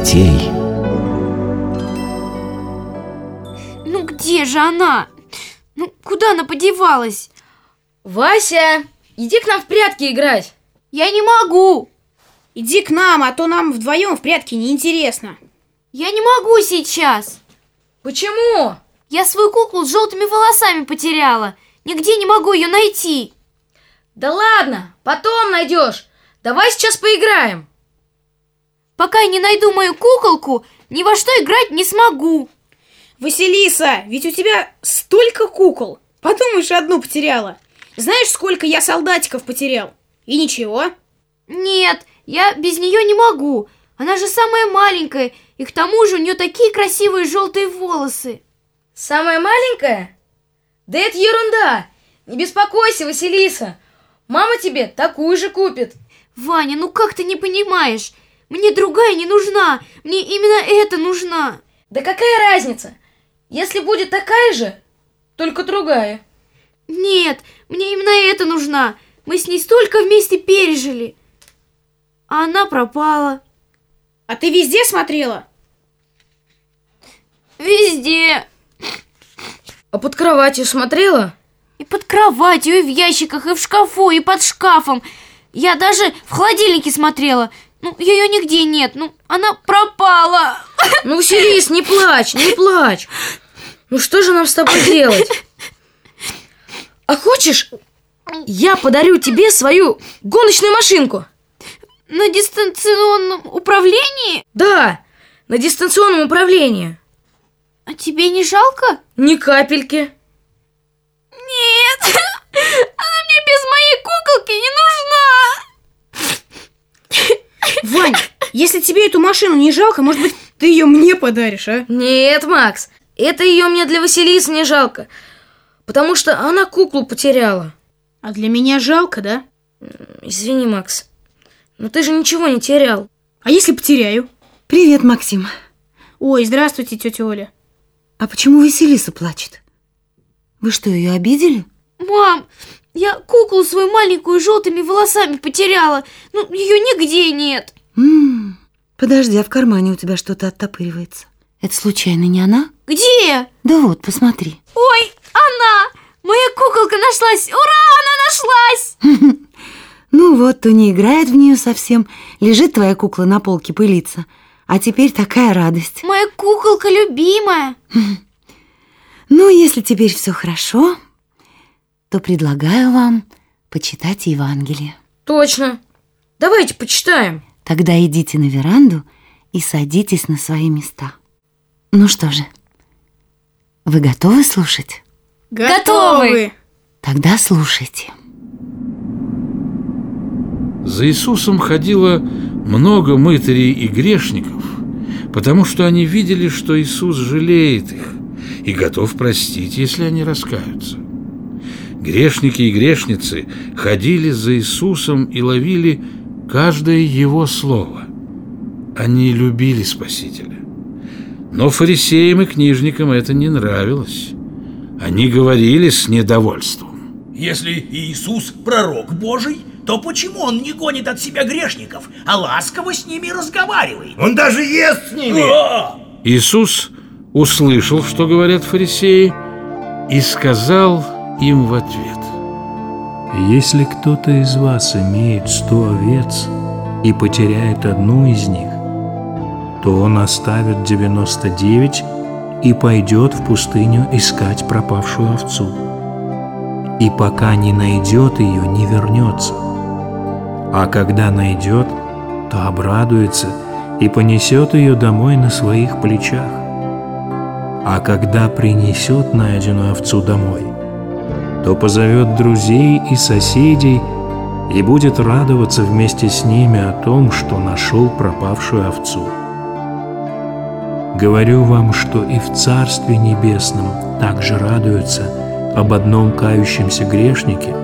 детей. Ну где же она? Ну куда она подевалась? Вася, иди к нам в прятки играть. Я не могу. Иди к нам, а то нам вдвоем в прятки неинтересно. Я не могу сейчас. Почему? Я свою куклу с желтыми волосами потеряла. Нигде не могу ее найти. Да ладно, потом найдешь. Давай сейчас поиграем. Пока я не найду мою куколку, ни во что играть не смогу. Василиса, ведь у тебя столько кукол. Подумаешь, одну потеряла. Знаешь, сколько я солдатиков потерял? И ничего. Нет, я без нее не могу. Она же самая маленькая, и к тому же у нее такие красивые желтые волосы. Самая маленькая? Да это ерунда. Не беспокойся, Василиса. Мама тебе такую же купит. Ваня, ну как ты не понимаешь? Мне другая не нужна. Мне именно эта нужна. Да какая разница? Если будет такая же, только другая. Нет, мне именно эта нужна. Мы с ней столько вместе пережили. А она пропала. А ты везде смотрела? Везде. А под кроватью смотрела? И под кроватью, и в ящиках, и в шкафу, и под шкафом. Я даже в холодильнике смотрела. Ну, ее нигде нет. Ну, она пропала. Ну, Василис, не плачь, не плачь. Ну, что же нам с тобой делать? А хочешь, я подарю тебе свою гоночную машинку? На дистанционном управлении? Да, на дистанционном управлении. А тебе не жалко? Ни капельки. Нет, она мне без моей куколки не нужна. Вань, если тебе эту машину не жалко, может быть, ты ее мне подаришь, а? Нет, Макс, это ее мне для Василисы не жалко, потому что она куклу потеряла. А для меня жалко, да? Извини, Макс, но ты же ничего не терял. А если потеряю? Привет, Максим. Ой, здравствуйте, тетя Оля. А почему Василиса плачет? Вы что, ее обидели? Мам, я куклу свою маленькую желтыми волосами потеряла. Ну, ее нигде нет. М -м, подожди, а в кармане у тебя что-то оттопыривается. Это случайно не она? Где? Да вот, посмотри. Ой, она! Моя куколка нашлась! Ура, она нашлась! Ну вот, то не играет в нее совсем. Лежит твоя кукла на полке, пылится. А теперь такая радость. Моя куколка любимая. Ну, если теперь все хорошо, то предлагаю вам почитать Евангелие. Точно. Давайте почитаем. Тогда идите на веранду и садитесь на свои места. Ну что же, вы готовы слушать? Готовы! Тогда слушайте. За Иисусом ходило много мытарей и грешников, потому что они видели, что Иисус жалеет их и готов простить, если они раскаются. Грешники и грешницы ходили за Иисусом и ловили каждое Его слово. Они любили Спасителя. Но фарисеям и книжникам это не нравилось. Они говорили с недовольством. Если Иисус пророк Божий, то почему он не гонит от себя грешников, а ласково с ними разговаривает? Он даже ест с ними! А! Иисус услышал, что говорят фарисеи, и сказал им в ответ. Если кто-то из вас имеет сто овец и потеряет одну из них, то он оставит 99 и пойдет в пустыню искать пропавшую овцу. И пока не найдет ее, не вернется. А когда найдет, то обрадуется и понесет ее домой на своих плечах. А когда принесет найденную овцу домой, то позовет друзей и соседей и будет радоваться вместе с ними о том, что нашел пропавшую овцу. Говорю вам, что и в Царстве Небесном также радуются об одном кающемся грешнике,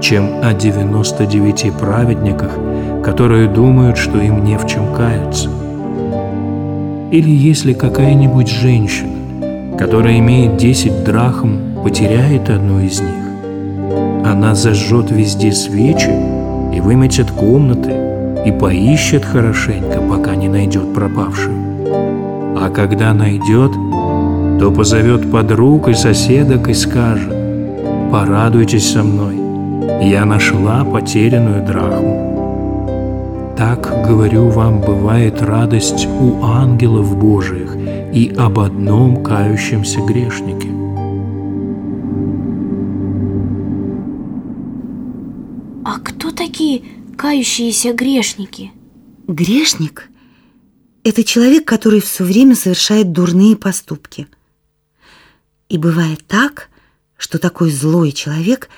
чем о 99 праведниках, которые думают, что им не в чем каяться. Или если какая-нибудь женщина, которая имеет 10 драхм, потеряет одну из них, она зажжет везде свечи и выметит комнаты, и поищет хорошенько, пока не найдет пропавшую. А когда найдет, то позовет подруг и соседок и скажет, «Порадуйтесь со мной, я нашла потерянную драхму». Так, говорю вам, бывает радость у ангелов Божиих и об одном кающемся грешнике. Кающиеся грешники? Грешник – это человек, который все время совершает дурные поступки. И бывает так, что такой злой человек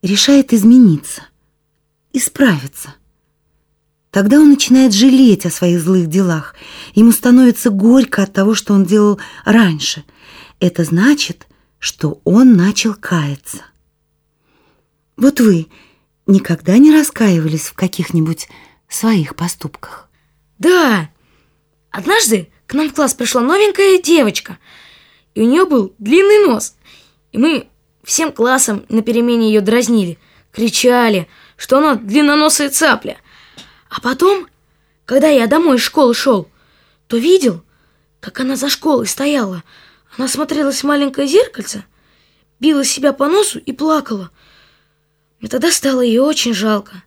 решает измениться, исправиться. Тогда он начинает жалеть о своих злых делах. Ему становится горько от того, что он делал раньше. Это значит, что он начал каяться. Вот вы никогда не раскаивались в каких-нибудь своих поступках? Да, однажды к нам в класс пришла новенькая девочка, и у нее был длинный нос. И мы всем классом на перемене ее дразнили, кричали, что она длинноносая цапля. А потом, когда я домой из школы шел, то видел, как она за школой стояла. Она смотрелась в маленькое зеркальце, била себя по носу и плакала. Мне тогда стало ее очень жалко.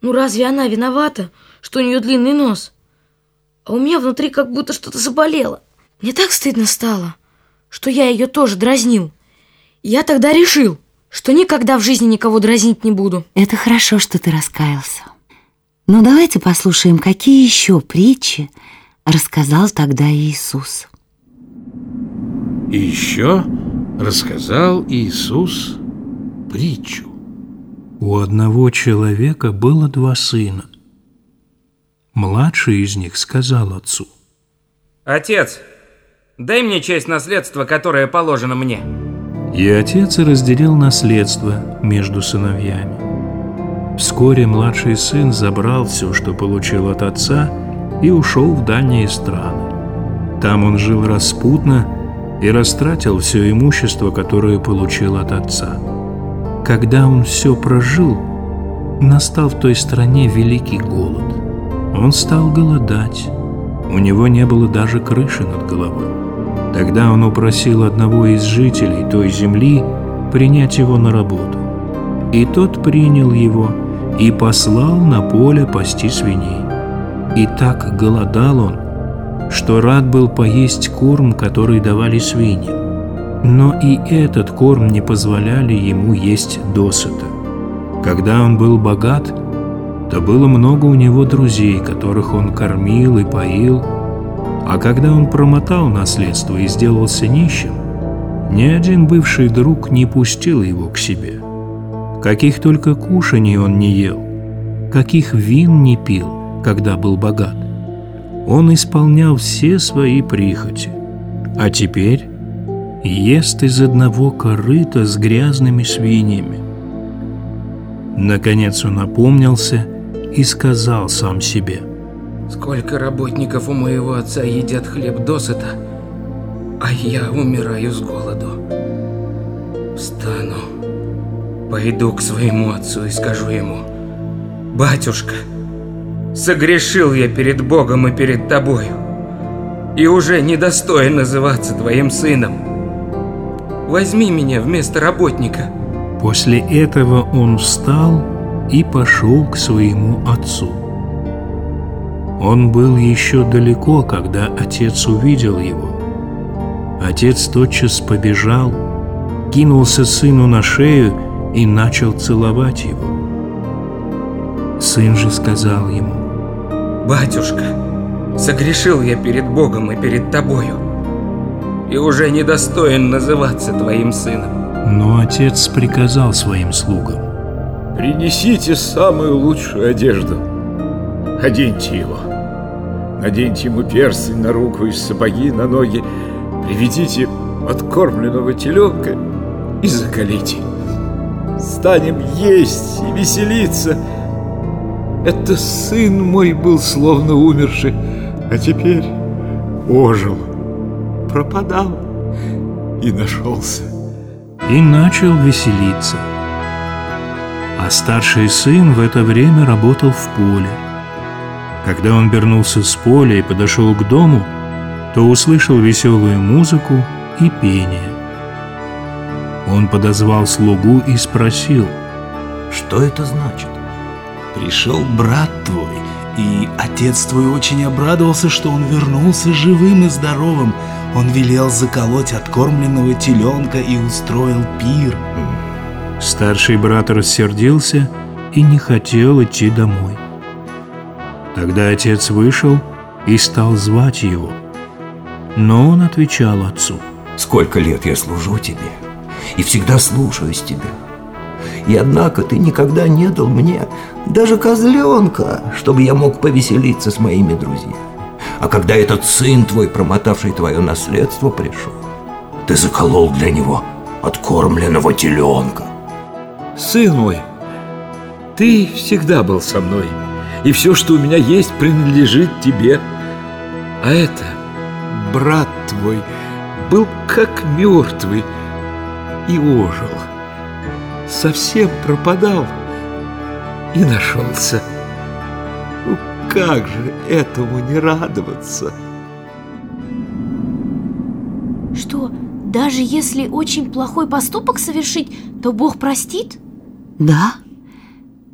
Ну разве она виновата, что у нее длинный нос? А у меня внутри как будто что-то заболело. Мне так стыдно стало, что я ее тоже дразнил. Я тогда решил, что никогда в жизни никого дразнить не буду. Это хорошо, что ты раскаялся. Но давайте послушаем, какие еще притчи рассказал тогда Иисус. И еще рассказал Иисус притчу. У одного человека было два сына. Младший из них сказал отцу, Отец, дай мне часть наследства, которое положено мне. и отец разделил наследство между сыновьями. Вскоре младший сын забрал все, что получил от отца, и ушел в дальние страны. Там он жил распутно и растратил все имущество, которое получил от отца. Когда он все прожил, настал в той стране великий голод. Он стал голодать. У него не было даже крыши над головой. Тогда он упросил одного из жителей той земли принять его на работу. И тот принял его и послал на поле пасти свиней. И так голодал он, что рад был поесть корм, который давали свиньям. Но и этот корм не позволяли ему есть досыта. Когда он был богат, то было много у него друзей, которых он кормил и поил, а когда он промотал наследство и сделался нищим, ни один бывший друг не пустил его к себе. Каких только кушаний он не ел, каких вин не пил, когда был богат. Он исполнял все свои прихоти. А теперь ест из одного корыта с грязными свиньями. Наконец он опомнился и сказал сам себе – Сколько работников у моего отца едят хлеб досыта, а я умираю с голоду. Встану, пойду к своему отцу и скажу ему, «Батюшка, согрешил я перед Богом и перед тобою, и уже недостоин называться твоим сыном. Возьми меня вместо работника». После этого он встал и пошел к своему отцу. Он был еще далеко, когда отец увидел его. Отец тотчас побежал, кинулся сыну на шею и начал целовать его. Сын же сказал ему, «Батюшка, согрешил я перед Богом и перед тобою, и уже недостоин называться твоим сыном». но отец приказал своим слугам, Принесите самую лучшую одежду. Оденьте его. Наденьте ему перстень на руку и сапоги на ноги. Приведите откормленного теленка и закалите. Станем есть и веселиться. Это сын мой был словно умерший, а теперь ожил, пропадал и нашелся. и начал веселиться. А старший сын в это время работал в поле. Когда он вернулся с поля и подошел к дому, то услышал веселую музыку и пение. Он подозвал слугу и спросил, Что это значит? Пришел брат твой, и отец твой очень обрадовался, что он вернулся живым и здоровым. Он велел заколоть откормленного теленка и устроил пир. Старший брат рассердился и не хотел идти домой. Тогда отец вышел и стал звать его. Но он отвечал отцу. Сколько лет я служу тебе и всегда слушаюсь тебя. И однако ты никогда не дал мне даже козленка, чтобы я мог повеселиться с моими друзьями. А когда этот сын твой, промотавший твое наследство, пришел, ты заколол для него откормленного теленка. Сын мой, ты всегда был со мной, и все, что у меня есть, принадлежит тебе. А это, брат твой, был как мертвый и ожил. Совсем пропадал и нашелся. Ну, как же этому не радоваться? Что, даже если очень плохой поступок совершить, то Бог простит? Да,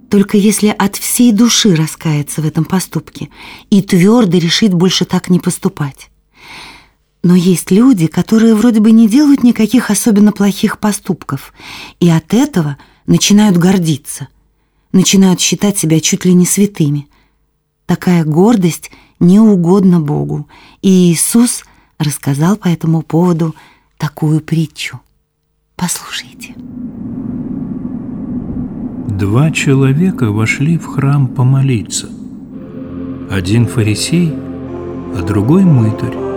только если от всей души раскаяться в этом поступке и твердо решит больше так не поступать. Но есть люди, которые вроде бы не делают никаких особенно плохих поступков, и от этого начинают гордиться, начинают считать себя чуть ли не святыми. Такая гордость не угодна Богу, и Иисус рассказал по этому поводу такую притчу. Послушайте. Два человека вошли в храм помолиться. Один фарисей, а другой мытарь.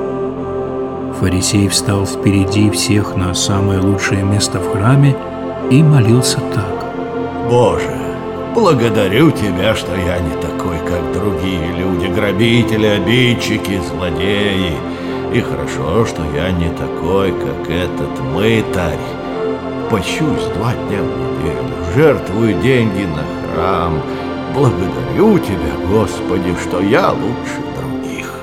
Фарисей встал впереди всех на самое лучшее место в храме и молился так. Боже, благодарю Тебя, что я не такой, как другие люди, грабители, обидчики, злодеи. И хорошо, что я не такой, как этот мытарь. Пощусь два дня в неделю, жертвую деньги на храм. Благодарю Тебя, Господи, что я лучше других.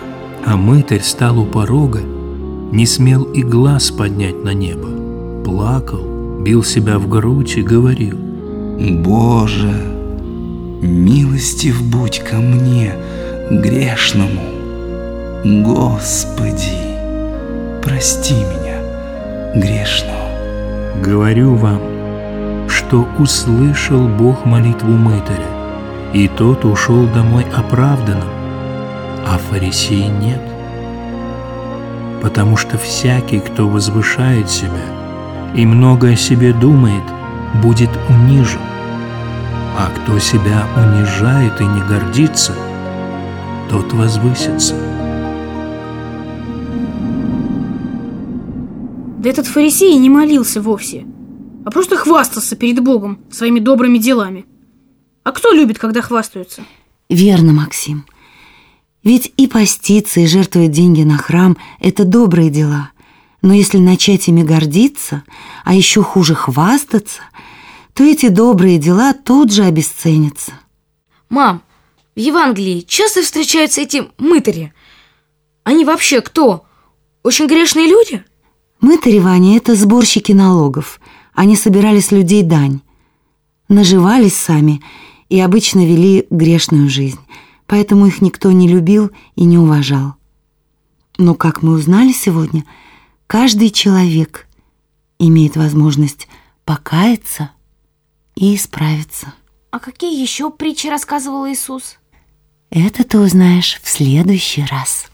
А мытарь стал у порога, не смел и глаз поднять на небо. Плакал, бил себя в грудь и говорил. Боже, милостив будь ко мне, грешному. Господи, прости меня, грешного. Говорю вам, что услышал Бог молитву мытаря, и тот ушел домой оправданным, а фарисей нет. Потому что всякий, кто возвышает себя и много о себе думает, будет унижен, а кто себя унижает и не гордится, тот возвысится. Да этот фарисей не молился вовсе, а просто хвастался перед Богом своими добрыми делами. А кто любит, когда хвастаются? Верно, Максим. Ведь и поститься, и жертвовать деньги на храм – это добрые дела. Но если начать ими гордиться, а еще хуже хвастаться, то эти добрые дела тут же обесценятся. Мам, в Евангелии часто встречаются эти мытари. Они вообще кто? Очень грешные люди? Мытари, Ваня, это сборщики налогов. Они собирали с людей дань. Наживались сами и обычно вели грешную жизнь. Поэтому их никто не любил и не уважал. Но, как мы узнали сегодня, каждый человек имеет возможность покаяться и исправиться. А какие еще притчи рассказывал Иисус? Это ты узнаешь в следующий раз.